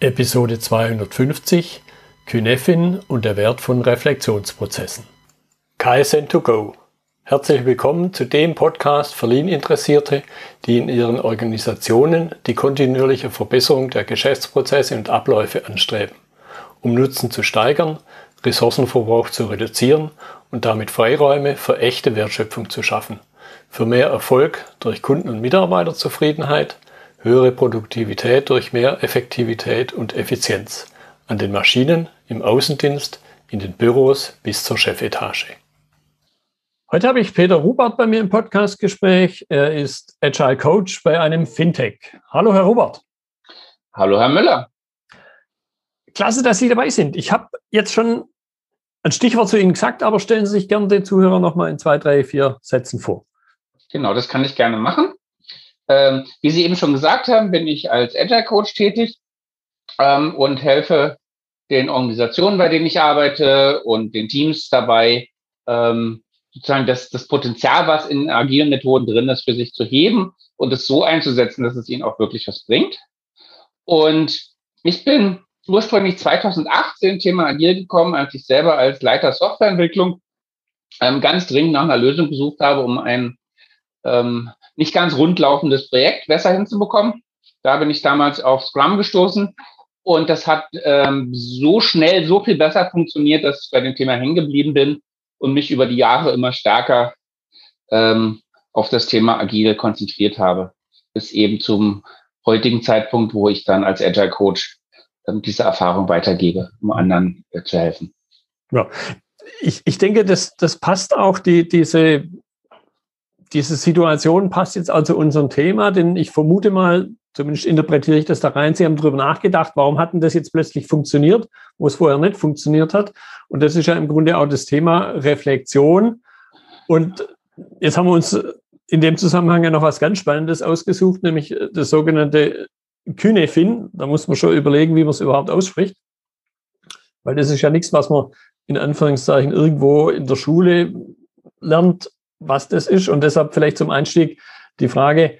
Episode 250 Kynefin und der Wert von Reflexionsprozessen. KSN2Go. Herzlich willkommen zu dem Podcast für Lean-Interessierte, die in ihren Organisationen die kontinuierliche Verbesserung der Geschäftsprozesse und Abläufe anstreben, um Nutzen zu steigern, Ressourcenverbrauch zu reduzieren und damit Freiräume für echte Wertschöpfung zu schaffen, für mehr Erfolg durch Kunden- und Mitarbeiterzufriedenheit, höhere Produktivität durch mehr Effektivität und Effizienz an den Maschinen, im Außendienst, in den Büros bis zur Chefetage. Heute habe ich Peter Rubert bei mir im Podcastgespräch. Er ist Agile Coach bei einem Fintech. Hallo, Herr Rubert. Hallo, Herr Müller. Klasse, dass Sie dabei sind. Ich habe jetzt schon ein Stichwort zu Ihnen gesagt, aber stellen Sie sich gerne den Zuhörern noch mal in zwei, drei, vier Sätzen vor. Genau, das kann ich gerne machen. Ähm, wie Sie eben schon gesagt haben, bin ich als Agile Coach tätig ähm, und helfe den Organisationen, bei denen ich arbeite und den Teams dabei, ähm, sozusagen das, das Potenzial, was in agilen Methoden drin ist, für sich zu heben und es so einzusetzen, dass es ihnen auch wirklich was bringt. Und ich bin ursprünglich 2018 Thema Agil gekommen, als ich selber als Leiter Softwareentwicklung ähm, ganz dringend nach einer Lösung gesucht habe, um ein ähm, nicht ganz rundlaufendes Projekt besser hinzubekommen. Da bin ich damals auf Scrum gestoßen und das hat ähm, so schnell, so viel besser funktioniert, dass ich bei dem Thema hängen geblieben bin und mich über die Jahre immer stärker ähm, auf das Thema Agile konzentriert habe, bis eben zum heutigen Zeitpunkt, wo ich dann als Agile Coach ähm, diese Erfahrung weitergebe, um anderen äh, zu helfen. Ja, ich, ich denke, das, das passt auch, die, diese diese Situation passt jetzt also unserem Thema, denn ich vermute mal, zumindest interpretiere ich das da rein, Sie haben darüber nachgedacht, warum hat denn das jetzt plötzlich funktioniert, wo es vorher nicht funktioniert hat. Und das ist ja im Grunde auch das Thema Reflexion. Und jetzt haben wir uns in dem Zusammenhang ja noch was ganz Spannendes ausgesucht, nämlich das sogenannte Kynefin. Da muss man schon überlegen, wie man es überhaupt ausspricht. Weil das ist ja nichts, was man in Anführungszeichen irgendwo in der Schule lernt, was das ist. Und deshalb vielleicht zum Einstieg die Frage,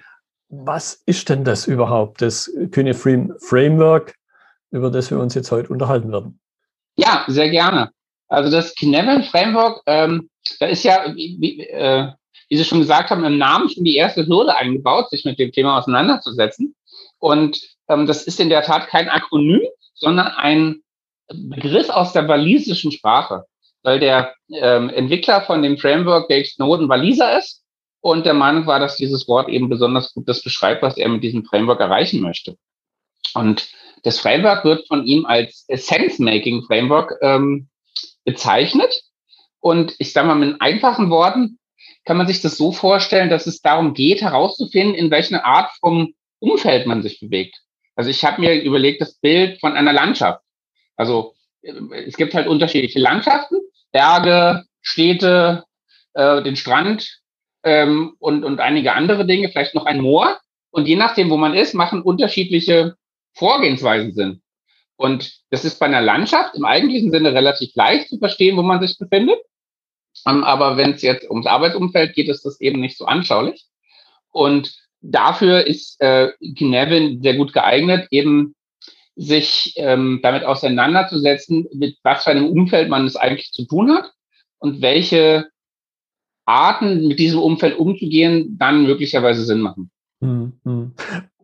was ist denn das überhaupt, das Cuneiform Framework, über das wir uns jetzt heute unterhalten werden? Ja, sehr gerne. Also das Cynefin Framework, ähm, da ist ja, wie, äh, wie Sie schon gesagt haben, im Namen schon die erste Hürde eingebaut, sich mit dem Thema auseinanderzusetzen. Und ähm, das ist in der Tat kein Akronym, sondern ein Begriff aus der walisischen Sprache weil der ähm, Entwickler von dem Framework Dave Snowden Waliser ist und der Meinung war, dass dieses Wort eben besonders gut das beschreibt, was er mit diesem Framework erreichen möchte. Und das Framework wird von ihm als Sense-Making-Framework ähm, bezeichnet. Und ich sage mal mit einfachen Worten, kann man sich das so vorstellen, dass es darum geht, herauszufinden, in welcher Art vom Umfeld man sich bewegt. Also ich habe mir überlegt, das Bild von einer Landschaft. Also äh, es gibt halt unterschiedliche Landschaften Berge, Städte, äh, den Strand ähm, und, und einige andere Dinge, vielleicht noch ein Moor. Und je nachdem, wo man ist, machen unterschiedliche Vorgehensweisen Sinn. Und das ist bei einer Landschaft im eigentlichen Sinne relativ leicht zu verstehen, wo man sich befindet. Ähm, aber wenn es jetzt ums Arbeitsumfeld geht, ist das eben nicht so anschaulich. Und dafür ist äh, Kinevin sehr gut geeignet, eben sich ähm, damit auseinanderzusetzen, mit was für einem Umfeld man es eigentlich zu tun hat und welche Arten mit diesem Umfeld umzugehen dann möglicherweise Sinn machen. Mhm.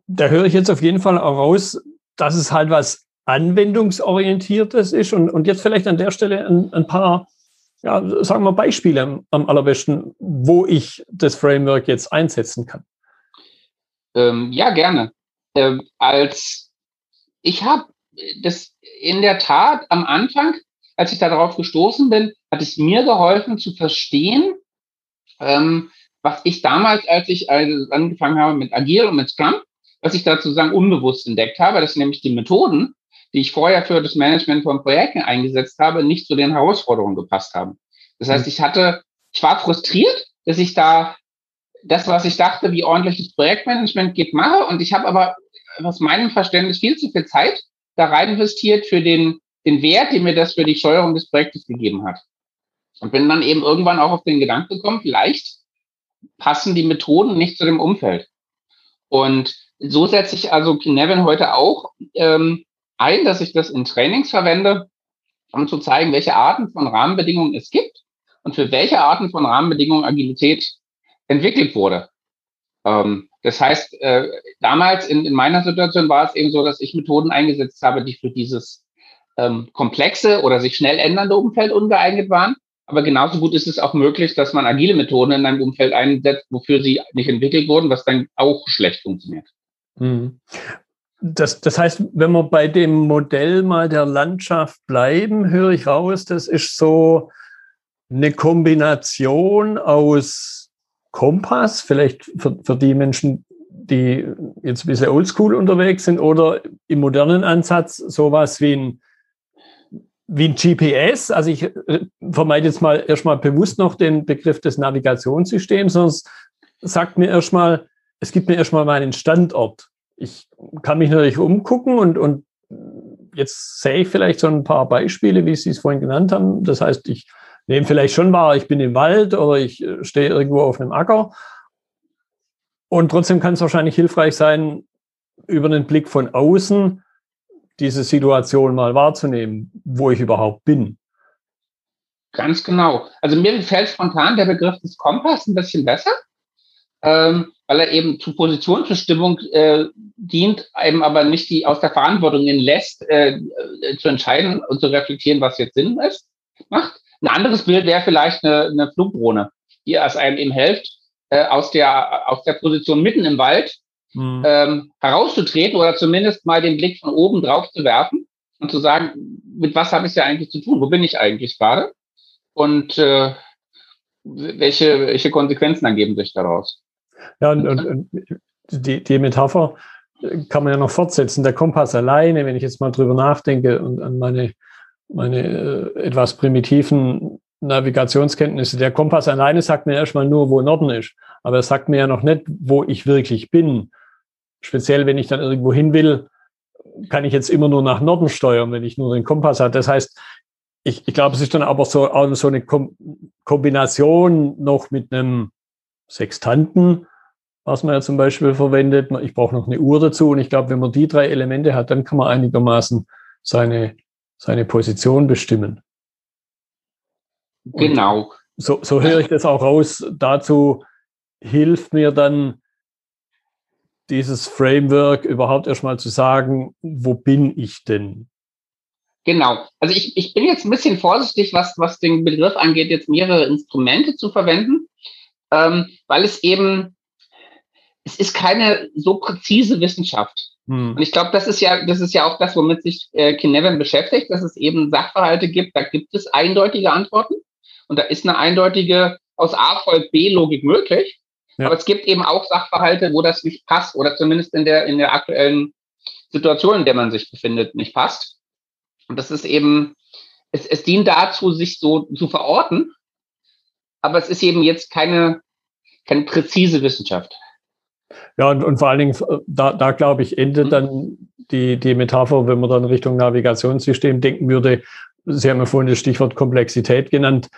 Da höre ich jetzt auf jeden Fall auch raus, dass es halt was anwendungsorientiertes ist und, und jetzt vielleicht an der Stelle ein, ein paar, ja, sagen wir Beispiele am, am allerbesten, wo ich das Framework jetzt einsetzen kann. Ähm, ja, gerne. Ähm, als ich habe das in der Tat am Anfang, als ich darauf gestoßen bin, hat es mir geholfen zu verstehen, ähm, was ich damals, als ich also angefangen habe mit Agile und mit Scrum, was ich dazu sagen unbewusst entdeckt habe, dass nämlich die Methoden, die ich vorher für das Management von Projekten eingesetzt habe, nicht zu den Herausforderungen gepasst haben. Das heißt, ich hatte, ich war frustriert, dass ich da das, was ich dachte, wie ordentliches Projektmanagement geht, mache. Und ich habe aber aus meinem Verständnis viel zu viel Zeit da rein investiert für den, den Wert, den mir das für die Steuerung des Projektes gegeben hat. Und bin dann eben irgendwann auch auf den Gedanken gekommen, vielleicht passen die Methoden nicht zu dem Umfeld. Und so setze ich also Nevin heute auch ähm, ein, dass ich das in Trainings verwende, um zu zeigen, welche Arten von Rahmenbedingungen es gibt und für welche Arten von Rahmenbedingungen Agilität entwickelt wurde. Ähm, das heißt, äh, damals in, in meiner Situation war es eben so, dass ich Methoden eingesetzt habe, die für dieses ähm, komplexe oder sich schnell ändernde Umfeld ungeeignet waren. Aber genauso gut ist es auch möglich, dass man agile Methoden in einem Umfeld einsetzt, wofür sie nicht entwickelt wurden, was dann auch schlecht funktioniert. Hm. Das, das heißt, wenn wir bei dem Modell mal der Landschaft bleiben, höre ich raus, das ist so eine Kombination aus Kompass, vielleicht für, für die Menschen, die jetzt ein bisschen oldschool unterwegs sind, oder im modernen Ansatz sowas wie ein wie ein GPS, also ich äh, vermeide jetzt mal erstmal bewusst noch den Begriff des Navigationssystems, sonst sagt mir erstmal, es gibt mir erstmal meinen Standort. Ich kann mich natürlich umgucken und, und jetzt sehe ich vielleicht so ein paar Beispiele, wie Sie es vorhin genannt haben. Das heißt, ich nehme vielleicht schon wahr, ich bin im Wald oder ich äh, stehe irgendwo auf einem Acker. Und trotzdem kann es wahrscheinlich hilfreich sein, über einen Blick von außen diese Situation mal wahrzunehmen, wo ich überhaupt bin. Ganz genau. Also mir fällt spontan der Begriff des Kompass ein bisschen besser, ähm, weil er eben zur Positionsbestimmung äh, dient, eben aber nicht die aus der Verantwortung lässt, äh, äh, zu entscheiden und zu reflektieren, was jetzt Sinn ist, macht. Ein anderes Bild wäre vielleicht eine, eine Flugdrohne, die es einem eben hilft, äh, aus, der, aus der Position mitten im Wald mhm. ähm, herauszutreten oder zumindest mal den Blick von oben drauf zu werfen und zu sagen, mit was habe ich ja eigentlich zu tun? Wo bin ich eigentlich gerade? Und äh, welche, welche Konsequenzen ergeben sich daraus? Ja, und, und, und die, die Metapher kann man ja noch fortsetzen. Der Kompass alleine, wenn ich jetzt mal drüber nachdenke und an meine, meine äh, etwas primitiven Navigationskenntnisse, der Kompass alleine sagt mir erstmal nur, wo Norden ist. Aber er sagt mir ja noch nicht, wo ich wirklich bin speziell wenn ich dann irgendwo hin will, kann ich jetzt immer nur nach Norden steuern, wenn ich nur den Kompass habe. Das heißt, ich, ich glaube, es ist dann aber so, auch so eine Kom Kombination noch mit einem Sextanten, was man ja zum Beispiel verwendet. Ich brauche noch eine Uhr dazu und ich glaube, wenn man die drei Elemente hat, dann kann man einigermaßen seine, seine Position bestimmen. Genau. so, so höre ich das auch raus. Dazu hilft mir dann dieses Framework überhaupt erstmal zu sagen, wo bin ich denn? Genau. Also ich, ich bin jetzt ein bisschen vorsichtig, was, was den Begriff angeht, jetzt mehrere Instrumente zu verwenden, ähm, weil es eben, es ist keine so präzise Wissenschaft. Hm. Und ich glaube, das ist ja, das ist ja auch das, womit sich äh, Kinevin beschäftigt, dass es eben Sachverhalte gibt, da gibt es eindeutige Antworten und da ist eine eindeutige aus A folgt B Logik möglich. Ja. Aber es gibt eben auch Sachverhalte, wo das nicht passt oder zumindest in der, in der aktuellen Situation, in der man sich befindet, nicht passt. Und das ist eben, es, es dient dazu, sich so zu verorten, aber es ist eben jetzt keine, keine präzise Wissenschaft. Ja, und, und vor allen Dingen, da, da glaube ich, endet mhm. dann die, die Metapher, wenn man dann Richtung Navigationssystem denken würde. Sie haben ja vorhin das Stichwort Komplexität genannt.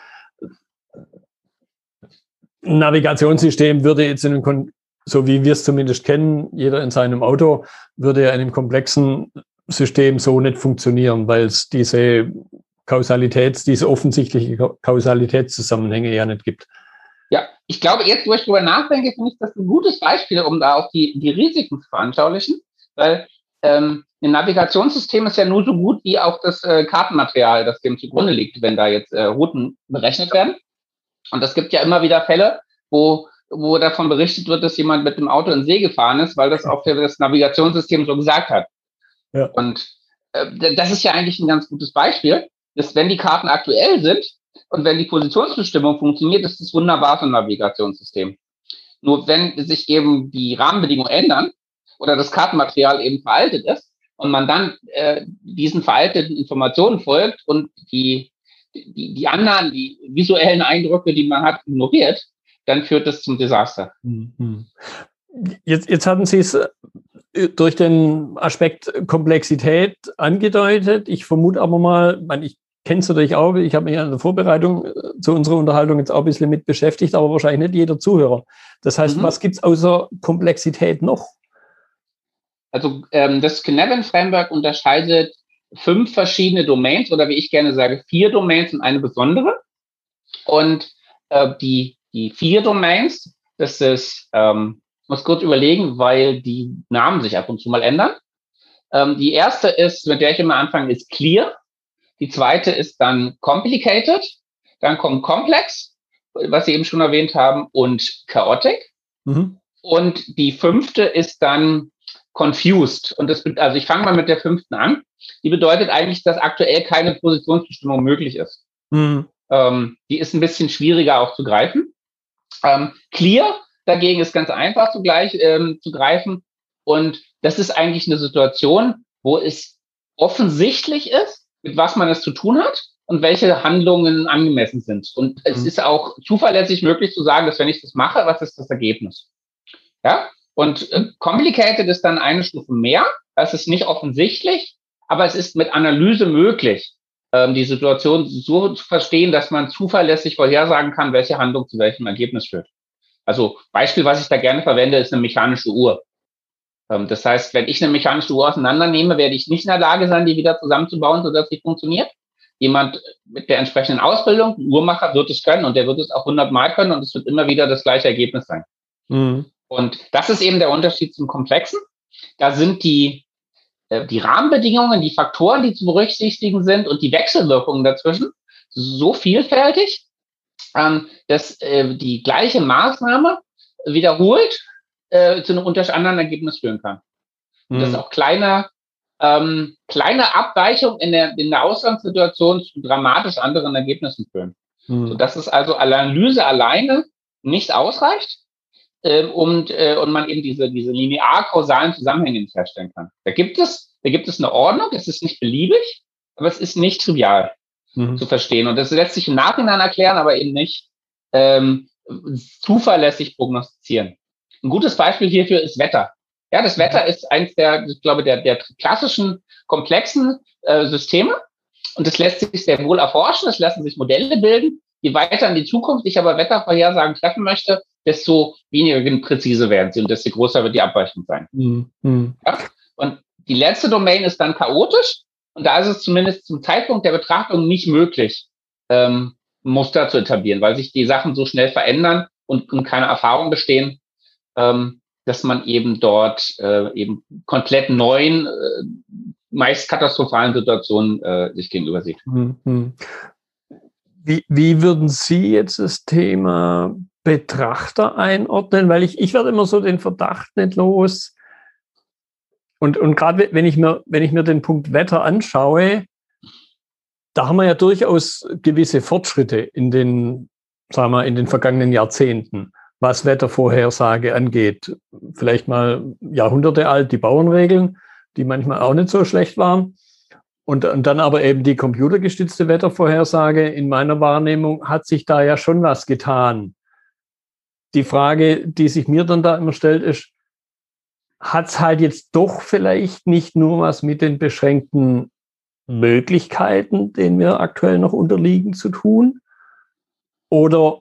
Navigationssystem würde jetzt in einem, so wie wir es zumindest kennen, jeder in seinem Auto, würde ja in einem komplexen System so nicht funktionieren, weil es diese Kausalitäts, diese offensichtliche Kausalitätszusammenhänge ja nicht gibt. Ja, ich glaube, jetzt, wo ich darüber nachdenke, finde ich das ein gutes Beispiel, um da auch die, die Risiken zu veranschaulichen, weil ähm, ein Navigationssystem ist ja nur so gut wie auch das äh, Kartenmaterial, das dem zugrunde liegt, wenn da jetzt äh, Routen berechnet werden. Und es gibt ja immer wieder Fälle, wo, wo davon berichtet wird, dass jemand mit dem Auto in See gefahren ist, weil das auch für das Navigationssystem so gesagt hat. Ja. Und äh, das ist ja eigentlich ein ganz gutes Beispiel, dass wenn die Karten aktuell sind und wenn die Positionsbestimmung funktioniert, ist das wunderbar für ein Navigationssystem. Nur wenn sich eben die Rahmenbedingungen ändern oder das Kartenmaterial eben veraltet ist und man dann äh, diesen veralteten Informationen folgt und die die, die anderen, die visuellen Eindrücke, die man hat, ignoriert, dann führt das zum Desaster. Mhm. Jetzt, jetzt hatten Sie es äh, durch den Aspekt Komplexität angedeutet. Ich vermute aber mal, ich kenne es natürlich auch, ich habe mich in der Vorbereitung äh, zu unserer Unterhaltung jetzt auch ein bisschen mit beschäftigt, aber wahrscheinlich nicht jeder Zuhörer. Das heißt, mhm. was gibt es außer Komplexität noch? Also ähm, das Cynefin Framework unterscheidet fünf verschiedene Domains oder wie ich gerne sage, vier Domains und eine besondere. Und äh, die, die vier Domains, das ist, ähm, ich muss kurz überlegen, weil die Namen sich ab und zu mal ändern. Ähm, die erste ist, mit der ich immer anfange, ist Clear. Die zweite ist dann Complicated. Dann kommt Complex, was Sie eben schon erwähnt haben, und Chaotic. Mhm. Und die fünfte ist dann Confused. Und das, also ich fange mal mit der fünften an. Die bedeutet eigentlich, dass aktuell keine Positionsbestimmung möglich ist. Mhm. Ähm, die ist ein bisschen schwieriger auch zu greifen. Ähm, clear dagegen ist ganz einfach zugleich ähm, zu greifen. Und das ist eigentlich eine Situation, wo es offensichtlich ist, mit was man es zu tun hat und welche Handlungen angemessen sind. Und es mhm. ist auch zuverlässig möglich zu sagen, dass wenn ich das mache, was ist das Ergebnis? Ja? Und äh, complicated ist dann eine Stufe mehr. Das ist nicht offensichtlich, aber es ist mit Analyse möglich, ähm, die Situation so zu verstehen, dass man zuverlässig vorhersagen kann, welche Handlung zu welchem Ergebnis führt. Also Beispiel, was ich da gerne verwende, ist eine mechanische Uhr. Ähm, das heißt, wenn ich eine mechanische Uhr auseinandernehme, werde ich nicht in der Lage sein, die wieder zusammenzubauen, sodass sie funktioniert. Jemand mit der entsprechenden Ausbildung, Uhrmacher, wird es können und der wird es auch hundertmal können und es wird immer wieder das gleiche Ergebnis sein. Mhm. Und das ist eben der Unterschied zum Komplexen. Da sind die, äh, die Rahmenbedingungen, die Faktoren, die zu berücksichtigen sind und die Wechselwirkungen dazwischen so vielfältig, ähm, dass äh, die gleiche Maßnahme wiederholt äh, zu einem anderen Ergebnis führen kann. Mhm. Dass auch kleine, ähm, kleine Abweichungen in der, in der Ausgangssituation zu dramatisch anderen Ergebnissen führen. Mhm. So dass es also Analyse alleine nicht ausreicht äh, und, äh, und man eben diese, diese linear-kausalen Zusammenhänge nicht herstellen kann. Da gibt es, da gibt es eine Ordnung, es ist nicht beliebig, aber es ist nicht trivial mhm. zu verstehen. Und das lässt sich im Nachhinein erklären, aber eben nicht ähm, zuverlässig prognostizieren. Ein gutes Beispiel hierfür ist Wetter. Ja, das Wetter ist eins der, ich glaube, der, der klassischen komplexen äh, Systeme. Und das lässt sich sehr wohl erforschen, es lassen sich Modelle bilden. Je weiter in die Zukunft ich aber Wettervorhersagen treffen möchte, desto weniger präzise werden sie und desto größer wird die Abweichung sein. Mhm. Ja? Und die letzte Domain ist dann chaotisch. Und da ist es zumindest zum Zeitpunkt der Betrachtung nicht möglich, ähm, Muster zu etablieren, weil sich die Sachen so schnell verändern und, und keine Erfahrung bestehen, ähm, dass man eben dort äh, eben komplett neuen, äh, meist katastrophalen Situationen äh, sich gegenüber sieht. Mhm. Wie, wie würden Sie jetzt das Thema Betrachter einordnen? Weil ich, ich werde immer so den Verdacht nicht los. Und, und gerade wenn ich, mir, wenn ich mir den Punkt Wetter anschaue, da haben wir ja durchaus gewisse Fortschritte in den, sagen wir, in den vergangenen Jahrzehnten, was Wettervorhersage angeht. Vielleicht mal Jahrhunderte alt, die Bauernregeln, die manchmal auch nicht so schlecht waren. Und, und dann aber eben die computergestützte Wettervorhersage. In meiner Wahrnehmung hat sich da ja schon was getan die Frage, die sich mir dann da immer stellt, ist, hat es halt jetzt doch vielleicht nicht nur was mit den beschränkten Möglichkeiten, denen wir aktuell noch unterliegen, zu tun? Oder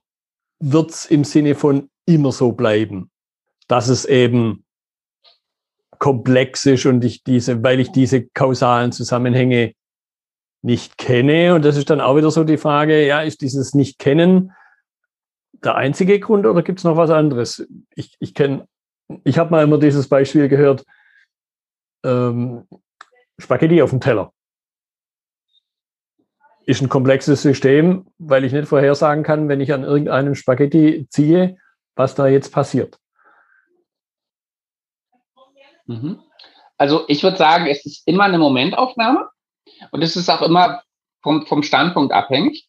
wird es im Sinne von immer so bleiben, dass es eben komplex ist und ich diese, weil ich diese kausalen Zusammenhänge nicht kenne. Und das ist dann auch wieder so die Frage, ja, ist dieses Nicht-Kennen der einzige Grund oder gibt es noch was anderes? Ich, ich kenne, ich habe mal immer dieses Beispiel gehört, ähm, Spaghetti auf dem Teller. Ist ein komplexes System, weil ich nicht vorhersagen kann, wenn ich an irgendeinem Spaghetti ziehe, was da jetzt passiert. Mhm. Also ich würde sagen, es ist immer eine Momentaufnahme und es ist auch immer vom, vom Standpunkt abhängig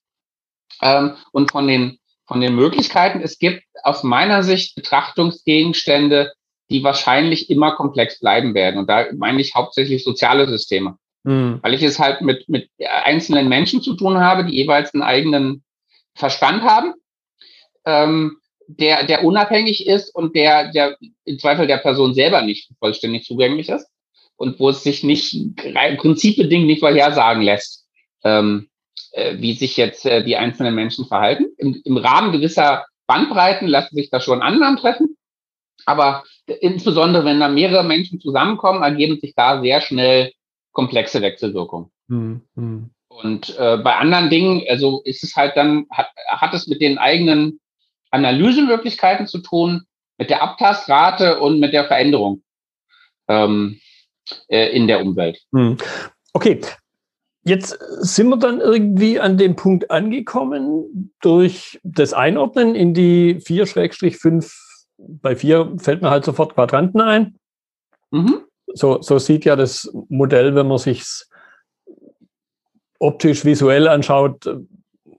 ähm, und von den von den Möglichkeiten. Es gibt aus meiner Sicht Betrachtungsgegenstände, die wahrscheinlich immer komplex bleiben werden. Und da meine ich hauptsächlich soziale Systeme. Mhm. Weil ich es halt mit, mit einzelnen Menschen zu tun habe, die jeweils einen eigenen Verstand haben, ähm, der, der unabhängig ist und der, der im Zweifel der Person selber nicht vollständig zugänglich ist und wo es sich nicht prinzipbedingt nicht vorhersagen lässt. Ähm, äh, wie sich jetzt äh, die einzelnen Menschen verhalten. Im, Im Rahmen gewisser Bandbreiten lassen sich da schon Annahmen treffen. Aber insbesondere wenn da mehrere Menschen zusammenkommen, ergeben sich da sehr schnell komplexe Wechselwirkungen. Mhm. Und äh, bei anderen Dingen, also ist es halt dann, hat, hat es mit den eigenen Analysemöglichkeiten zu tun, mit der Abtastrate und mit der Veränderung ähm, äh, in der Umwelt. Hm. Okay, Jetzt sind wir dann irgendwie an dem Punkt angekommen durch das Einordnen in die 4-5. Bei 4 fällt mir halt sofort Quadranten ein. Mhm. So, so sieht ja das Modell, wenn man sich optisch, visuell anschaut,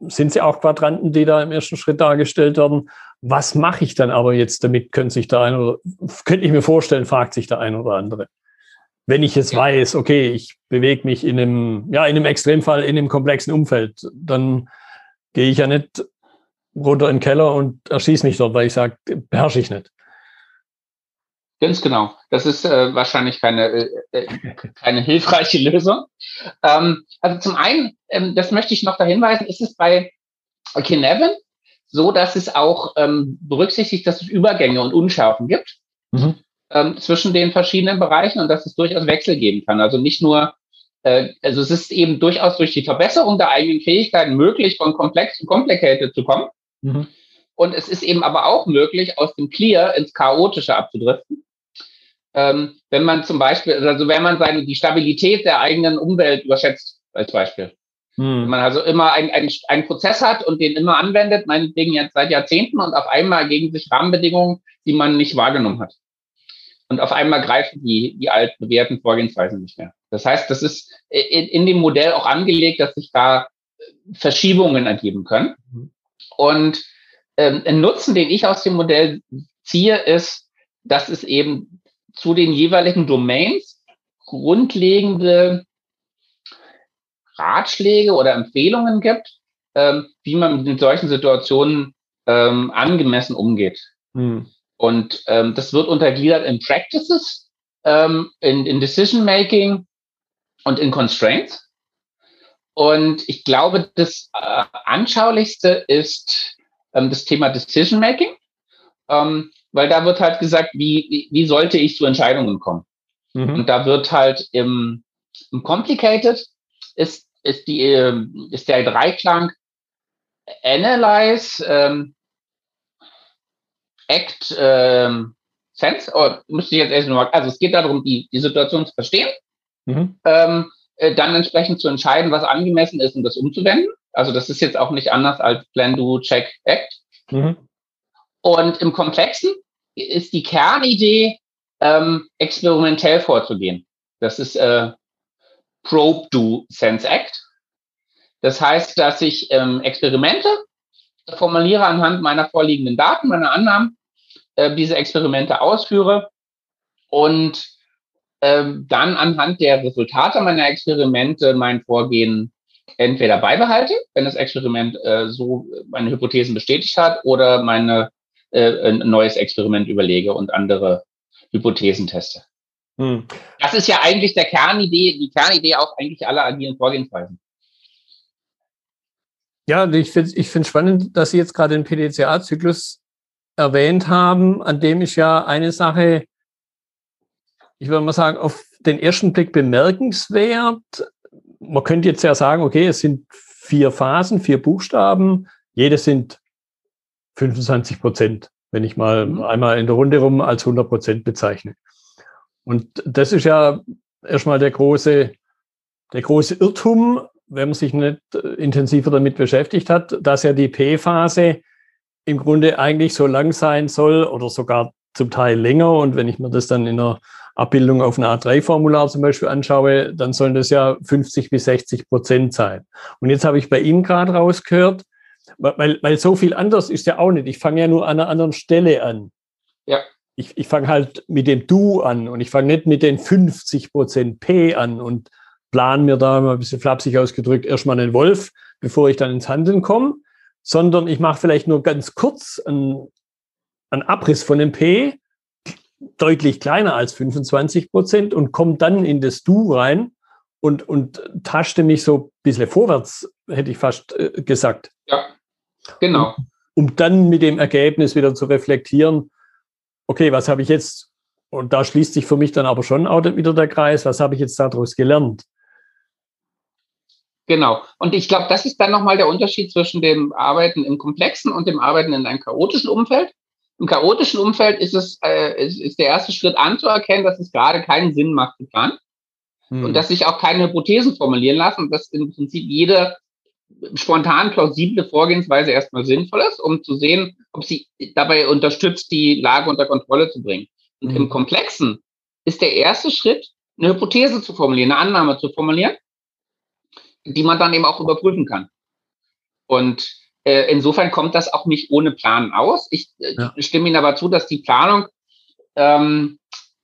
sind sie auch Quadranten, die da im ersten Schritt dargestellt werden. Was mache ich dann aber jetzt damit, könnte sich da ein oder könnte ich mir vorstellen, fragt sich der ein oder andere wenn ich jetzt weiß, okay, ich bewege mich in einem, ja, in einem Extremfall in einem komplexen Umfeld, dann gehe ich ja nicht runter in den Keller und erschieße mich dort, weil ich sage, beherrsche ich nicht. Ganz genau. Das ist äh, wahrscheinlich keine, äh, äh, keine hilfreiche Lösung. Ähm, also zum einen, ähm, das möchte ich noch da hinweisen, ist es bei Kinevin so, dass es auch ähm, berücksichtigt, dass es Übergänge und Unschärfen gibt. Mhm ähm, zwischen den verschiedenen Bereichen und dass es durchaus Wechsel geben kann. Also nicht nur, äh, also es ist eben durchaus durch die Verbesserung der eigenen Fähigkeiten möglich, von komplex zu complicated zu kommen. Mhm. Und es ist eben aber auch möglich, aus dem Clear ins Chaotische abzudriften. Ähm, wenn man zum Beispiel, also wenn man seine, die Stabilität der eigenen Umwelt überschätzt, als Beispiel. Hm. Wenn man also immer einen, einen, einen Prozess hat und den immer anwendet, meinetwegen jetzt seit Jahrzehnten und auf einmal ergeben sich Rahmenbedingungen, die man nicht wahrgenommen hat. Und auf einmal greifen die, die alten bewährten Vorgehensweisen nicht mehr. Das heißt, das ist in, in dem Modell auch angelegt, dass sich da Verschiebungen ergeben können. Mhm. Und ähm, ein Nutzen, den ich aus dem Modell ziehe, ist, dass es eben zu den jeweiligen Domains grundlegende Ratschläge oder Empfehlungen gibt, ähm, wie man mit solchen Situationen ähm, angemessen umgeht. Mhm. Und ähm, das wird untergliedert in Practices, ähm, in, in Decision Making und in Constraints. Und ich glaube, das äh, anschaulichste ist ähm, das Thema Decision Making, ähm, weil da wird halt gesagt, wie, wie, wie sollte ich zu Entscheidungen kommen? Mhm. Und da wird halt im, im Complicated ist, ist, die, äh, ist der Dreiklang Analyze, ähm, Act ähm, Sense, oder müsste ich jetzt erst nochmal, also es geht darum, die, die Situation zu verstehen, mhm. ähm, äh, dann entsprechend zu entscheiden, was angemessen ist, um das umzuwenden. Also das ist jetzt auch nicht anders als Plan, Do, Check, Act. Mhm. Und im Komplexen ist die Kernidee, ähm, experimentell vorzugehen. Das ist äh, Probe, Do, Sense, Act. Das heißt, dass ich ähm, Experimente formuliere anhand meiner vorliegenden Daten, meiner Annahmen, äh, diese Experimente ausführe und äh, dann anhand der Resultate meiner Experimente mein Vorgehen entweder beibehalte, wenn das Experiment äh, so meine Hypothesen bestätigt hat, oder meine äh, ein neues Experiment überlege und andere Hypothesen teste. Hm. Das ist ja eigentlich der Kernidee, die Kernidee auch eigentlich aller agilen Vorgehensweisen. Ja, ich finde ich finde spannend, dass Sie jetzt gerade den PDCA-Zyklus erwähnt haben, an dem ich ja eine Sache, ich würde mal sagen, auf den ersten Blick bemerkenswert. Man könnte jetzt ja sagen, okay, es sind vier Phasen, vier Buchstaben, jede sind 25 Prozent, wenn ich mal mhm. einmal in der Runde rum als 100 Prozent bezeichne. Und das ist ja erstmal der große, der große Irrtum, wenn man sich nicht äh, intensiver damit beschäftigt hat, dass ja die P-Phase im Grunde eigentlich so lang sein soll oder sogar zum Teil länger. Und wenn ich mir das dann in einer Abbildung auf einer A3-Formular zum Beispiel anschaue, dann sollen das ja 50 bis 60 Prozent sein. Und jetzt habe ich bei Ihnen gerade rausgehört, weil, weil so viel anders ist ja auch nicht. Ich fange ja nur an einer anderen Stelle an. Ja. Ich, ich fange halt mit dem Du an und ich fange nicht mit den 50 Prozent P an und plan mir da mal ein bisschen flapsig ausgedrückt erstmal einen Wolf, bevor ich dann ins Handeln komme, sondern ich mache vielleicht nur ganz kurz einen, einen Abriss von dem P, deutlich kleiner als 25 Prozent und komme dann in das Du rein und, und taschte mich so ein bisschen vorwärts, hätte ich fast äh, gesagt. Ja, genau. Um, um dann mit dem Ergebnis wieder zu reflektieren, okay, was habe ich jetzt und da schließt sich für mich dann aber schon auch wieder der Kreis. Was habe ich jetzt daraus gelernt? Genau. Und ich glaube, das ist dann nochmal der Unterschied zwischen dem Arbeiten im komplexen und dem Arbeiten in einem chaotischen Umfeld. Im chaotischen Umfeld ist es äh, ist, ist der erste Schritt anzuerkennen, dass es gerade keinen Sinn macht zu planen hm. und dass sich auch keine Hypothesen formulieren lassen und dass im Prinzip jede spontan plausible Vorgehensweise erstmal sinnvoll ist, um zu sehen, ob sie dabei unterstützt, die Lage unter Kontrolle zu bringen. Und hm. im Komplexen ist der erste Schritt, eine Hypothese zu formulieren, eine Annahme zu formulieren die man dann eben auch überprüfen kann. Und äh, insofern kommt das auch nicht ohne Plan aus. Ich äh, ja. stimme Ihnen aber zu, dass die Planung ähm,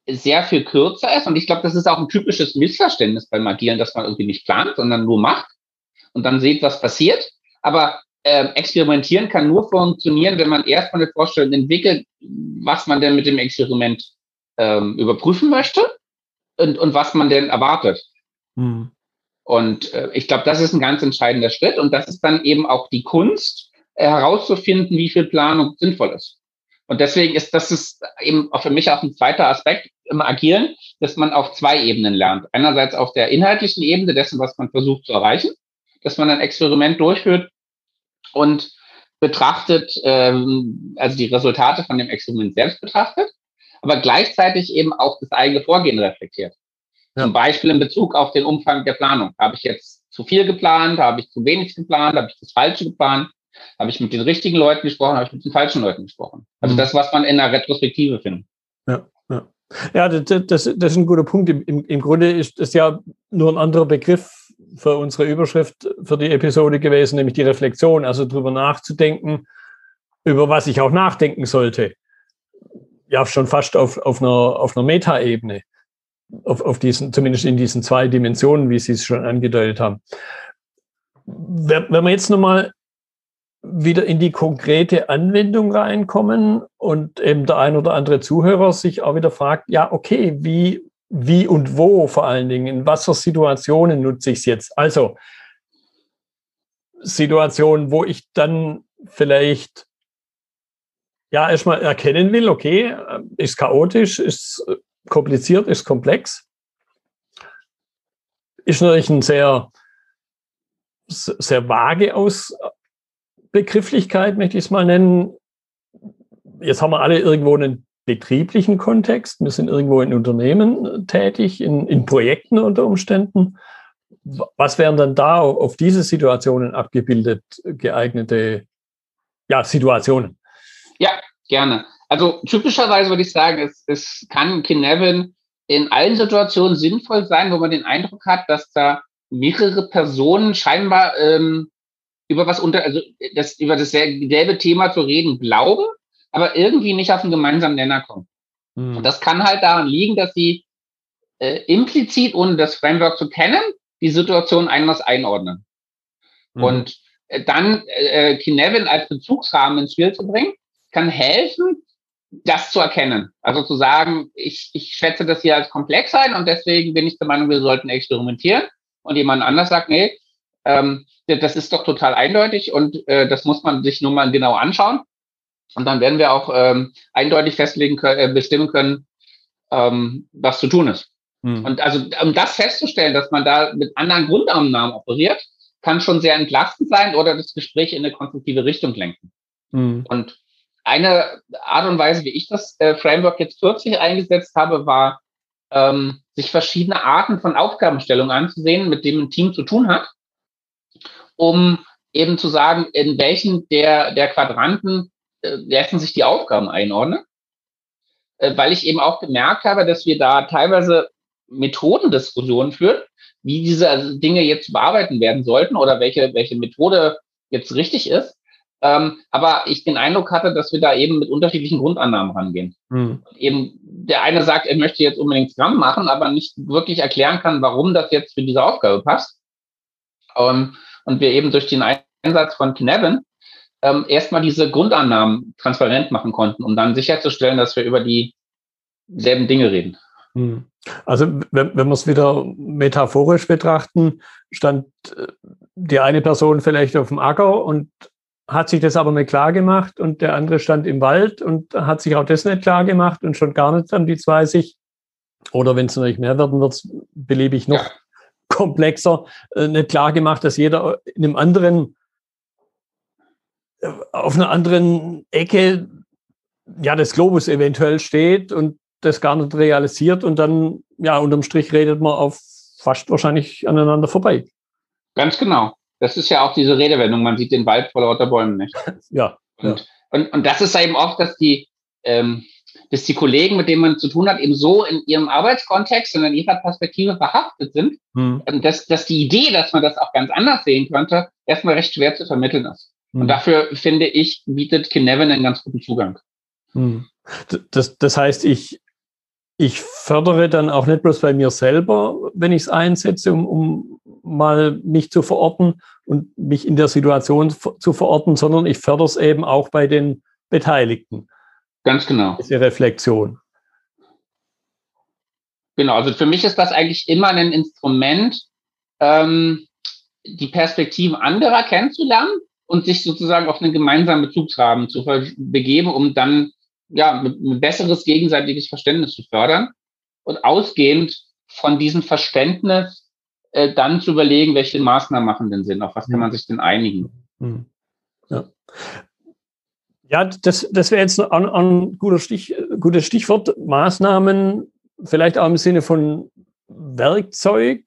sehr viel kürzer ist. Und ich glaube, das ist auch ein typisches Missverständnis beim Agieren, dass man irgendwie nicht plant, sondern nur macht und dann sieht, was passiert. Aber äh, experimentieren kann nur funktionieren, wenn man erstmal eine Vorstellung entwickelt, was man denn mit dem Experiment ähm, überprüfen möchte und, und was man denn erwartet. Hm. Und äh, ich glaube, das ist ein ganz entscheidender Schritt. Und das ist dann eben auch die Kunst, äh, herauszufinden, wie viel Planung sinnvoll ist. Und deswegen ist das ist eben auch für mich auch ein zweiter Aspekt im Agieren, dass man auf zwei Ebenen lernt. Einerseits auf der inhaltlichen Ebene dessen, was man versucht zu erreichen, dass man ein Experiment durchführt und betrachtet, ähm, also die Resultate von dem Experiment selbst betrachtet, aber gleichzeitig eben auch das eigene Vorgehen reflektiert. Ja. Zum Beispiel in Bezug auf den Umfang der Planung. Habe ich jetzt zu viel geplant? Habe ich zu wenig geplant? Habe ich das Falsche geplant? Habe ich mit den richtigen Leuten gesprochen? Habe ich mit den falschen Leuten gesprochen? Also mhm. das, was man in der Retrospektive findet. Ja, ja. Ja, das, das, das ist ein guter Punkt. Im, Im Grunde ist das ja nur ein anderer Begriff für unsere Überschrift für die Episode gewesen, nämlich die Reflexion, also darüber nachzudenken, über was ich auch nachdenken sollte. Ja, schon fast auf, auf einer, auf einer Metaebene auf, auf diesen, zumindest in diesen zwei Dimensionen, wie Sie es schon angedeutet haben. Wenn wir jetzt nochmal wieder in die konkrete Anwendung reinkommen und eben der ein oder andere Zuhörer sich auch wieder fragt, ja, okay, wie, wie und wo vor allen Dingen, in was für Situationen nutze ich es jetzt? Also Situationen, wo ich dann vielleicht ja erstmal erkennen will, okay, ist chaotisch, ist kompliziert, ist komplex. Ist natürlich ein sehr, sehr vage Ausbegrifflichkeit, möchte ich es mal nennen. Jetzt haben wir alle irgendwo einen betrieblichen Kontext. Wir sind irgendwo in Unternehmen tätig, in, in Projekten unter Umständen. Was wären dann da auf diese Situationen abgebildet geeignete ja, Situationen? Ja, gerne. Also typischerweise würde ich sagen, es, es kann Kinevin in allen Situationen sinnvoll sein, wo man den Eindruck hat, dass da mehrere Personen scheinbar ähm, über was unter, also das, über dasselbe Thema zu reden glauben, aber irgendwie nicht auf einen gemeinsamen Nenner kommen. Mhm. Und das kann halt daran liegen, dass sie äh, implizit, ohne das Framework zu kennen, die Situation anders einordnen. Mhm. Und äh, dann äh, Kinevin als Bezugsrahmen ins Spiel zu bringen, kann helfen, das zu erkennen. Also zu sagen, ich, ich schätze das hier als komplex ein und deswegen bin ich der Meinung, wir sollten experimentieren. Und jemand anders sagt, nee, ähm, das ist doch total eindeutig und äh, das muss man sich nur mal genau anschauen. Und dann werden wir auch ähm, eindeutig festlegen können, äh, bestimmen können, ähm, was zu tun ist. Hm. Und also um das festzustellen, dass man da mit anderen Grundannahmen operiert, kann schon sehr entlastend sein oder das Gespräch in eine konstruktive Richtung lenken. Hm. Und eine Art und Weise, wie ich das äh, Framework jetzt kürzlich eingesetzt habe, war, ähm, sich verschiedene Arten von Aufgabenstellungen anzusehen, mit denen ein Team zu tun hat, um eben zu sagen, in welchen der, der Quadranten äh, lassen sich die Aufgaben einordnen. Äh, weil ich eben auch gemerkt habe, dass wir da teilweise Methodendiskussionen führen, wie diese Dinge jetzt bearbeiten werden sollten oder welche, welche Methode jetzt richtig ist. Ähm, aber ich den Eindruck hatte, dass wir da eben mit unterschiedlichen Grundannahmen rangehen. Mhm. Eben der eine sagt, er möchte jetzt unbedingt Scrum machen, aber nicht wirklich erklären kann, warum das jetzt für diese Aufgabe passt. Ähm, und wir eben durch den Einsatz von Knevin ähm, erstmal diese Grundannahmen transparent machen konnten, um dann sicherzustellen, dass wir über dieselben Dinge reden. Mhm. Also wenn, wenn wir es wieder metaphorisch betrachten, stand äh, die eine Person vielleicht auf dem Acker und hat sich das aber nicht klar gemacht und der andere stand im Wald und hat sich auch das nicht klar gemacht und schon gar nicht dann die zwei sich. Oder wenn es natürlich mehr werden wird, beliebig noch ja. komplexer, äh, nicht klar gemacht, dass jeder in einem anderen, auf einer anderen Ecke ja des Globus eventuell steht und das gar nicht realisiert und dann, ja, unterm Strich redet man auf fast wahrscheinlich aneinander vorbei. Ganz genau. Das ist ja auch diese Redewendung, man sieht den Wald vor lauter Bäumen nicht. Ja. Und, ja. und, und das ist eben oft, dass die, ähm, dass die Kollegen, mit denen man zu tun hat, eben so in ihrem Arbeitskontext und in ihrer Perspektive verhaftet sind, hm. dass, dass die Idee, dass man das auch ganz anders sehen könnte, erstmal recht schwer zu vermitteln ist. Hm. Und dafür, finde ich, bietet Kinevin einen ganz guten Zugang. Hm. Das, das heißt, ich, ich fördere dann auch nicht bloß bei mir selber, wenn ich es einsetze, um, um mal mich zu verorten und mich in der Situation zu verorten, sondern ich fördere es eben auch bei den Beteiligten. Ganz genau. Diese Reflexion. Genau, also für mich ist das eigentlich immer ein Instrument, ähm, die Perspektiven anderer kennenzulernen und sich sozusagen auf einen gemeinsamen Bezugsrahmen zu begeben, um dann ja, ein besseres gegenseitiges Verständnis zu fördern und ausgehend von diesem Verständnis äh, dann zu überlegen, welche Maßnahmen machen denn Sinn, auf was kann man sich denn einigen. Hm. Ja, ja das, das wäre jetzt ein, ein guter Stich, gutes Stichwort. Maßnahmen, vielleicht auch im Sinne von Werkzeug,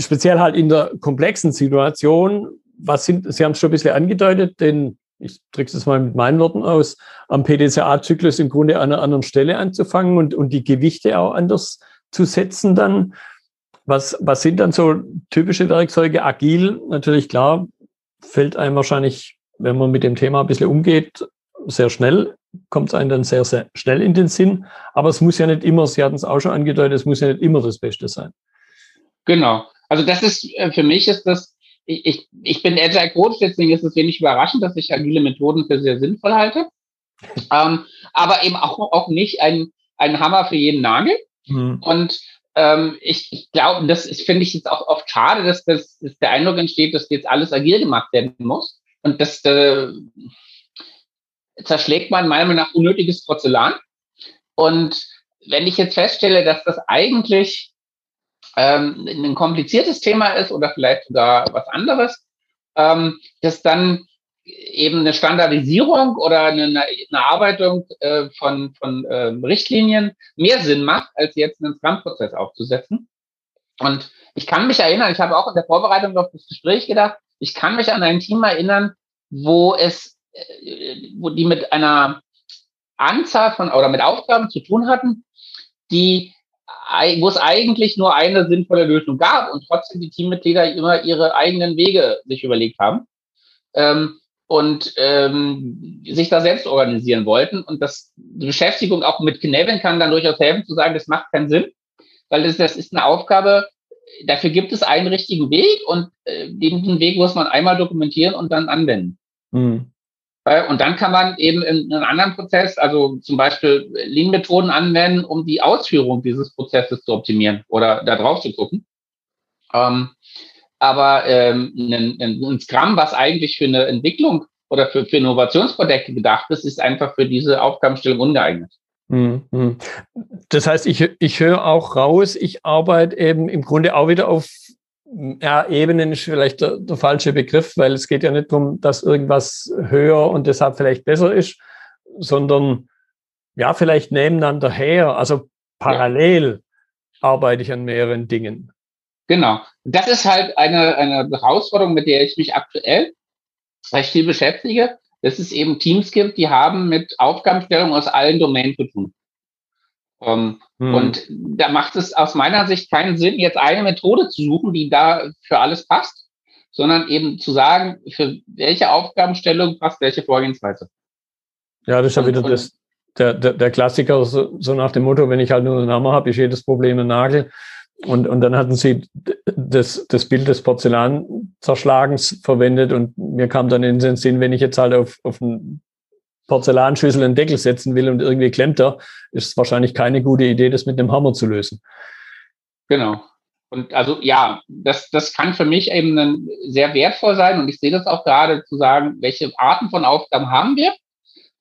speziell halt in der komplexen Situation. Was sind, Sie haben es schon ein bisschen angedeutet, den ich drücke es mal mit meinen Worten aus, am PDCA-Zyklus im Grunde an einer anderen Stelle anzufangen und, und die Gewichte auch anders zu setzen dann. Was, was sind dann so typische Werkzeuge? Agil, natürlich klar, fällt einem wahrscheinlich, wenn man mit dem Thema ein bisschen umgeht, sehr schnell, kommt es einem dann sehr, sehr schnell in den Sinn. Aber es muss ja nicht immer, Sie hatten es auch schon angedeutet, es muss ja nicht immer das Beste sein. Genau. Also das ist, äh, für mich ist das ich, ich, bin Agile Coach, deswegen ist es wenig überraschend, dass ich agile Methoden für sehr sinnvoll halte. ähm, aber eben auch, auch nicht ein, ein Hammer für jeden Nagel. Mhm. Und ähm, ich, ich glaube, das finde ich jetzt auch oft schade, dass, das, dass der Eindruck entsteht, dass jetzt alles agil gemacht werden muss. Und das äh, zerschlägt man meiner Meinung nach unnötiges Porzellan. Und wenn ich jetzt feststelle, dass das eigentlich ähm, ein kompliziertes Thema ist oder vielleicht sogar was anderes, ähm, dass dann eben eine Standardisierung oder eine, eine Erarbeitung äh, von, von äh, Richtlinien mehr Sinn macht, als jetzt einen Scrum-Prozess aufzusetzen. Und ich kann mich erinnern, ich habe auch in der Vorbereitung auf das Gespräch gedacht, ich kann mich an ein Team erinnern, wo es, äh, wo die mit einer Anzahl von oder mit Aufgaben zu tun hatten, die wo es eigentlich nur eine sinnvolle Lösung gab und trotzdem die Teammitglieder immer ihre eigenen Wege sich überlegt haben ähm, und ähm, sich da selbst organisieren wollten. Und das die Beschäftigung auch mit Knevin kann dann durchaus helfen zu sagen, das macht keinen Sinn, weil das, das ist eine Aufgabe, dafür gibt es einen richtigen Weg und äh, den Weg muss man einmal dokumentieren und dann anwenden. Mhm. Und dann kann man eben in einem anderen Prozess, also zum Beispiel Lean-Methoden anwenden, um die Ausführung dieses Prozesses zu optimieren oder da drauf zu gucken. Ähm, aber ähm, ein, ein Scrum, was eigentlich für eine Entwicklung oder für, für Innovationsprojekte gedacht ist, ist einfach für diese Aufgabenstellung ungeeignet. Mhm. Das heißt, ich, ich höre auch raus, ich arbeite eben im Grunde auch wieder auf ja, Ebenen ist vielleicht der, der, falsche Begriff, weil es geht ja nicht darum, dass irgendwas höher und deshalb vielleicht besser ist, sondern ja, vielleicht nebeneinander her. Also parallel ja. arbeite ich an mehreren Dingen. Genau. Das ist halt eine, eine Herausforderung, mit der ich mich aktuell recht viel beschäftige, dass es eben Teams gibt, die haben mit Aufgabenstellung aus allen Domänen zu tun. Ähm, hm. Und da macht es aus meiner Sicht keinen Sinn, jetzt eine Methode zu suchen, die da für alles passt, sondern eben zu sagen, für welche Aufgabenstellung passt welche Vorgehensweise. Ja, das ist ja wieder das, der, der, der Klassiker, so, so, nach dem Motto, wenn ich halt nur einen Hammer habe, ist jedes Problem ein Nagel. Und, und dann hatten sie das, das Bild des Porzellanzerschlagens verwendet und mir kam dann in den Sinn, wenn ich jetzt halt auf, auf einen Porzellanschüssel einen Deckel setzen will und irgendwie klemmt er, ist wahrscheinlich keine gute Idee, das mit einem Hammer zu lösen. Genau. Und also ja, das, das kann für mich eben sehr wertvoll sein und ich sehe das auch gerade zu sagen, welche Arten von Aufgaben haben wir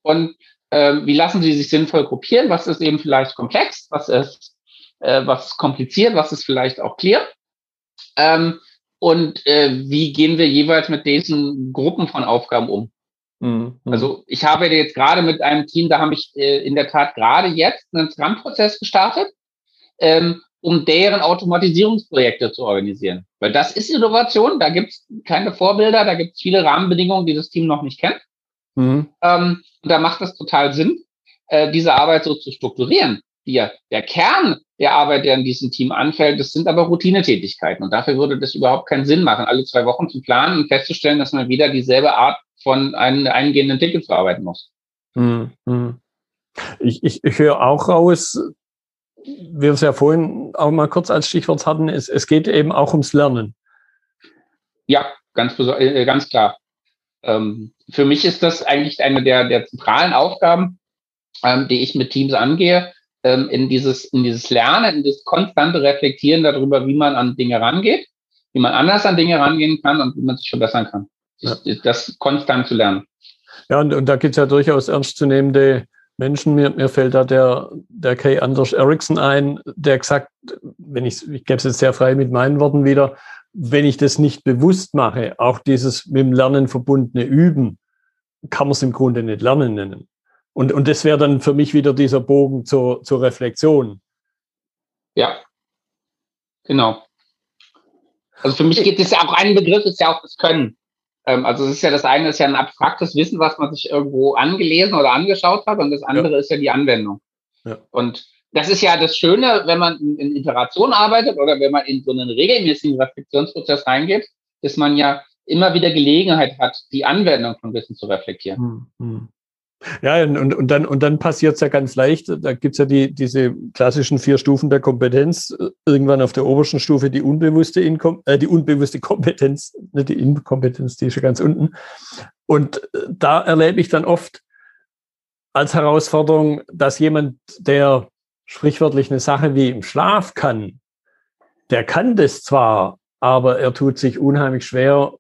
und äh, wie lassen sie sich sinnvoll gruppieren, was ist eben vielleicht komplex, was ist, äh, was ist kompliziert, was ist vielleicht auch clear. Ähm, und äh, wie gehen wir jeweils mit diesen Gruppen von Aufgaben um? Mhm. Also ich habe jetzt gerade mit einem Team, da habe ich äh, in der Tat gerade jetzt einen Scrum-Prozess gestartet, ähm, um deren Automatisierungsprojekte zu organisieren. Weil das ist Innovation, da gibt es keine Vorbilder, da gibt es viele Rahmenbedingungen, die das Team noch nicht kennt. Mhm. Ähm, und da macht es total Sinn, äh, diese Arbeit so zu strukturieren. Die, der Kern der Arbeit, der in diesem Team anfällt, das sind aber Routinetätigkeiten. Und dafür würde das überhaupt keinen Sinn machen, alle zwei Wochen zu planen und festzustellen, dass man wieder dieselbe Art von einem eingehenden Ticket zu arbeiten muss. Mhm. Ich, ich, ich höre auch raus, wir es ja vorhin auch mal kurz als Stichwort hatten, es, es geht eben auch ums Lernen. Ja, ganz, äh, ganz klar. Ähm, für mich ist das eigentlich eine der, der zentralen Aufgaben, ähm, die ich mit Teams angehe, ähm, in, dieses, in dieses Lernen, in das konstante Reflektieren darüber, wie man an Dinge rangeht, wie man anders an Dinge rangehen kann und wie man sich verbessern kann. Ja. Das, konstant zu lernen. Ja, und, und da gibt es ja durchaus ernstzunehmende Menschen. Mir, mir fällt da der, der Kay Anders Ericsson ein, der gesagt, wenn ich, ich gebe es jetzt sehr frei mit meinen Worten wieder, wenn ich das nicht bewusst mache, auch dieses mit dem Lernen verbundene Üben, kann man es im Grunde nicht Lernen nennen. Und, und das wäre dann für mich wieder dieser Bogen zur, zur Reflexion. Ja, genau. Also für mich geht es ja auch, ein Begriff ist ja auch das Können. Ähm, also es ist ja das eine ist ja ein abstraktes Wissen, was man sich irgendwo angelesen oder angeschaut hat, und das andere ja. ist ja die Anwendung. Ja. Und das ist ja das Schöne, wenn man in, in Iteration arbeitet oder wenn man in so einen regelmäßigen Reflexionsprozess reingeht, dass man ja immer wieder Gelegenheit hat, die Anwendung von Wissen zu reflektieren. Hm, Ja, und, und dann, und dann passiert es ja ganz leicht. Da gibt es ja die, diese klassischen vier Stufen der Kompetenz. Irgendwann auf der obersten Stufe die unbewusste, Inkom äh, die unbewusste Kompetenz, nicht die Inkompetenz, die ist ja ganz unten. Und äh, da erlebe ich dann oft als Herausforderung, dass jemand, der sprichwörtlich eine Sache wie im Schlaf kann, der kann das zwar, aber er tut sich unheimlich schwer,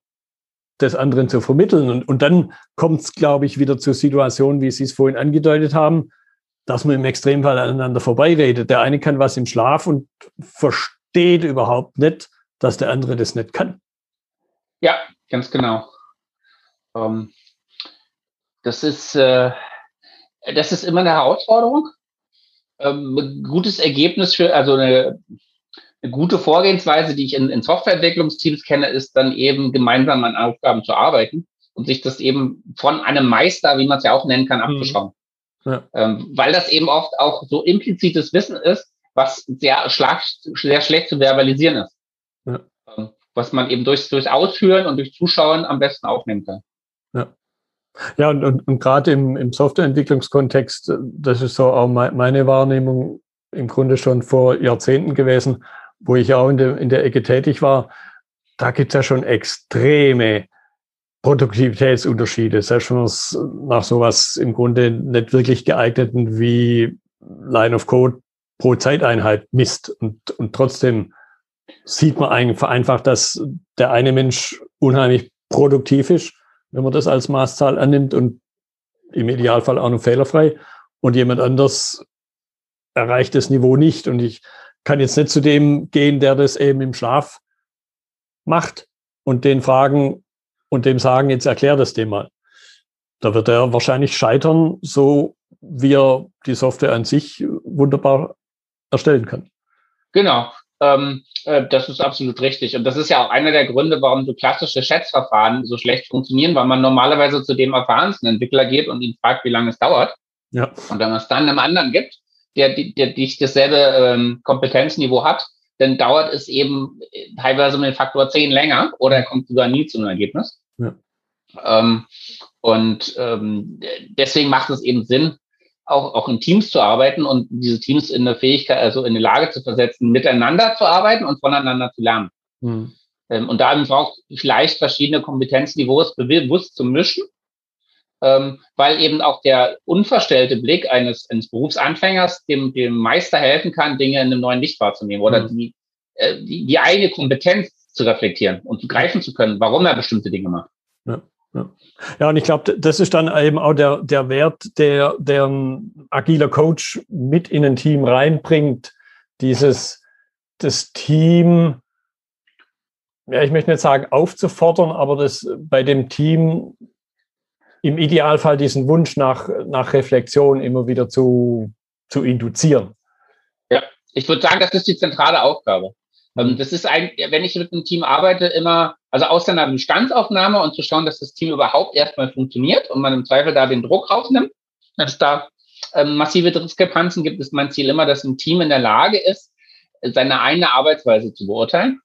des anderen zu vermitteln. Und, und dann kommt es, glaube ich, wieder zur Situation, wie Sie es vorhin angedeutet haben, dass man im Extremfall aneinander vorbeiredet. Der eine kann was im Schlaf und versteht überhaupt nicht, dass der andere das nicht kann. Ja, ganz genau. Ähm, das ist, äh, das ist immer eine Herausforderung ähm, gutes Ergebnis für, also eine, eine gute Vorgehensweise, die ich in, in Softwareentwicklungsteams kenne, ist dann eben gemeinsam an Aufgaben zu arbeiten und sich das eben von einem Meister, wie man es ja auch nennen kann, mhm. abzuschauen. Ja. Ähm, weil das eben oft auch so implizites Wissen ist, was sehr, schlag, sehr schlecht zu verbalisieren ist. Ja. Ähm, was man eben durch, durch Ausführen und durch Zuschauen am besten aufnehmen kann. Ja. Ja, und, und, und gerade im, im Softwareentwicklungskontext, das ist so auch meine Wahrnehmung im Grunde schon vor Jahrzehnten gewesen, wo ich auch in der, in der Ecke tätig war. Da gibt es ja schon extreme Produktivitätsunterschiede, selbst wenn man es nach sowas im Grunde nicht wirklich geeigneten wie Line of Code pro Zeiteinheit misst. Und, und trotzdem sieht man einfach, dass der eine Mensch unheimlich produktiv ist wenn man das als Maßzahl annimmt und im Idealfall auch noch fehlerfrei. Und jemand anders erreicht das Niveau nicht. Und ich kann jetzt nicht zu dem gehen, der das eben im Schlaf macht und den fragen und dem sagen, jetzt erklär das dem mal. Da wird er wahrscheinlich scheitern, so wie er die Software an sich wunderbar erstellen kann. Genau. Ähm, äh, das ist absolut richtig. Und das ist ja auch einer der Gründe, warum so klassische Schätzverfahren so schlecht funktionieren, weil man normalerweise zu dem erfahrensten Entwickler geht und ihn fragt, wie lange es dauert. Ja. Und wenn man es dann einem anderen gibt, der, der, der nicht dasselbe ähm, Kompetenzniveau hat, dann dauert es eben teilweise mit Faktor 10 länger oder er kommt sogar nie zu einem Ergebnis. Ja. Ähm, und ähm, deswegen macht es eben Sinn, auch, auch in Teams zu arbeiten und diese Teams in der Fähigkeit, also in die Lage zu versetzen, miteinander zu arbeiten und voneinander zu lernen. Mhm. Ähm, und da braucht vielleicht verschiedene Kompetenzniveaus bewusst zu mischen, ähm, weil eben auch der unverstellte Blick eines, eines Berufsanfängers dem, dem Meister helfen kann, Dinge in einem neuen Licht wahrzunehmen oder mhm. die äh, die, die eigene Kompetenz zu reflektieren und zu greifen zu können, warum er bestimmte Dinge macht. Ja, ja. ja und ich glaube, das ist dann eben auch der, der Wert, der, der ein agiler Coach mit in ein Team reinbringt, dieses das Team, ja, ich möchte nicht sagen aufzufordern, aber das bei dem Team im Idealfall diesen Wunsch nach, nach Reflexion immer wieder zu, zu induzieren. Ja, ich würde sagen, das ist die zentrale Aufgabe. Ähm, das ist ein, wenn ich mit einem Team arbeite, immer, also aus einer Bestandsaufnahme und zu schauen, dass das Team überhaupt erstmal funktioniert und man im Zweifel da den Druck rausnimmt, dass da ähm, massive Diskrepanzen gibt, ist mein Ziel immer, dass ein Team in der Lage ist, seine eigene Arbeitsweise zu beurteilen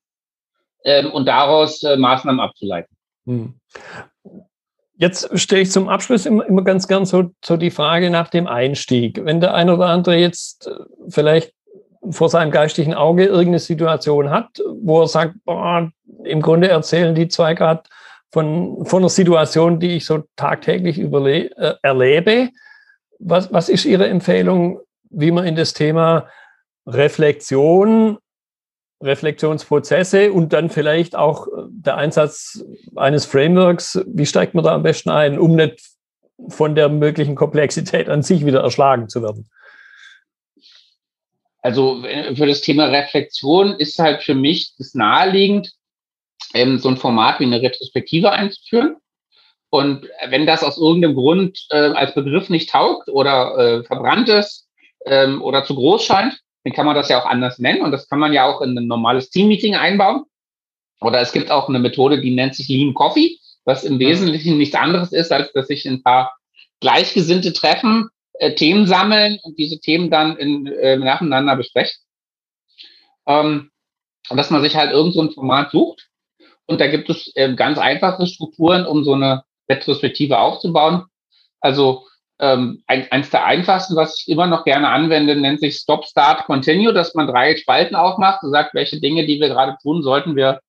ähm, und daraus äh, Maßnahmen abzuleiten. Hm. Jetzt stelle ich zum Abschluss immer, immer ganz gern so, so die Frage nach dem Einstieg. Wenn der eine oder andere jetzt äh, vielleicht vor seinem geistigen Auge irgendeine Situation hat, wo er sagt, boah, im Grunde erzählen die zwei gerade von, von einer Situation, die ich so tagtäglich überle äh, erlebe. Was, was ist Ihre Empfehlung, wie man in das Thema Reflexion, Reflexionsprozesse und dann vielleicht auch der Einsatz eines Frameworks, wie steigt man da am besten ein, um nicht von der möglichen Komplexität an sich wieder erschlagen zu werden? Also für das Thema Reflexion ist halt für mich das naheliegend, ähm, so ein Format wie eine Retrospektive einzuführen. Und wenn das aus irgendeinem Grund äh, als Begriff nicht taugt oder äh, verbrannt ist ähm, oder zu groß scheint, dann kann man das ja auch anders nennen und das kann man ja auch in ein normales Teammeeting einbauen. Oder es gibt auch eine Methode, die nennt sich Lean Coffee, was im Wesentlichen nichts anderes ist, als dass sich ein paar Gleichgesinnte treffen, äh, Themen sammeln und diese Themen dann in, äh, nacheinander besprechen. Ähm, und dass man sich halt irgend so ein Format sucht. Und da gibt es äh, ganz einfache Strukturen, um so eine Retrospektive aufzubauen. Also ähm, ein, eins der einfachsten, was ich immer noch gerne anwende, nennt sich Stop, Start, Continue, dass man drei Spalten aufmacht und sagt, welche Dinge, die wir gerade tun, sollten wir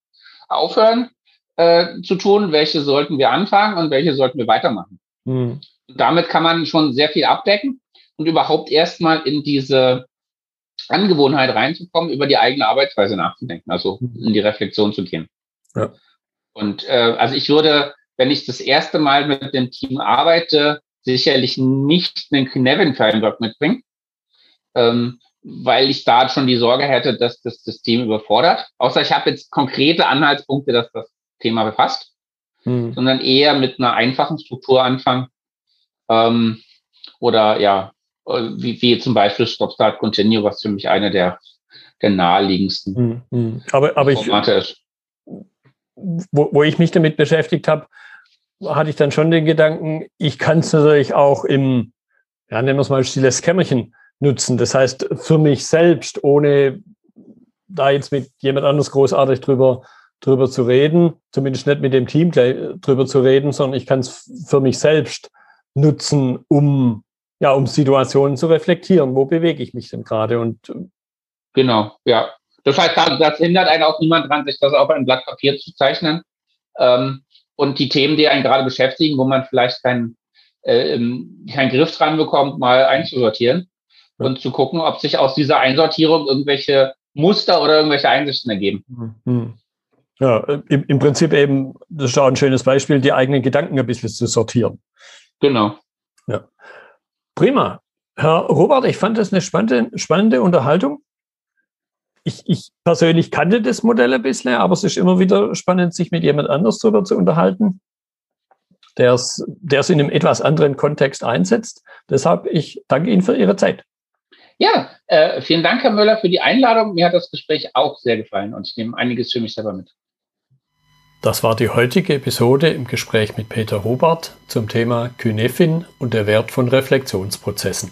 aufhören äh, zu tun, welche sollten wir anfangen und welche sollten wir weitermachen. Mhm. Damit kann man schon sehr viel abdecken und überhaupt erstmal in diese Angewohnheit reinzukommen, über die eigene Arbeitsweise nachzudenken, also in die Reflexion zu gehen. Ja. Und äh, also ich würde, wenn ich das erste Mal mit dem Team arbeite, sicherlich nicht einen Knevin-Framework mitbringen, ähm, weil ich da schon die Sorge hätte, dass das System überfordert. Außer ich habe jetzt konkrete Anhaltspunkte, dass das Thema befasst, hm. sondern eher mit einer einfachen Struktur anfangen. Ähm, oder ja, wie, wie zum Beispiel Stop Start Continue, was für mich eine der, der naheliegendsten hm, hm. Aber, aber Formate ich, ist. Wo, wo ich mich damit beschäftigt habe, hatte ich dann schon den Gedanken, ich kann es natürlich auch im, ja, nennen wir es mal stilles Kämmerchen nutzen. Das heißt, für mich selbst, ohne da jetzt mit jemand anders großartig drüber, drüber zu reden, zumindest nicht mit dem Team gleich drüber zu reden, sondern ich kann es für mich selbst nutzen, um, ja, um Situationen zu reflektieren. Wo bewege ich mich denn gerade? Und genau, ja. Das heißt, das hindert einen auch niemand dran, sich das auf ein Blatt Papier zu zeichnen. Ähm, und die Themen, die einen gerade beschäftigen, wo man vielleicht keinen äh, keinen Griff dran bekommt, mal einzusortieren ja. und zu gucken, ob sich aus dieser Einsortierung irgendwelche Muster oder irgendwelche Einsichten ergeben. Mhm. Ja, im, im Prinzip eben, das ist auch ein schönes Beispiel, die eigenen Gedanken ein bisschen zu sortieren. Genau. Ja. Prima. Herr Robert, ich fand das eine spannende, spannende Unterhaltung ich, ich persönlich kannte das Modell ein bisschen, aber es ist immer wieder spannend, sich mit jemand anders darüber zu unterhalten, der es in einem etwas anderen Kontext einsetzt. Deshalb, ich danke Ihnen für Ihre Zeit. Ja, äh, vielen Dank, Herr Möller, für die Einladung. Mir hat das Gespräch auch sehr gefallen und ich nehme einiges für mich selber mit. Das war die heutige Episode im Gespräch mit Peter Robert zum Thema Kynefin und der Wert von Reflexionsprozessen.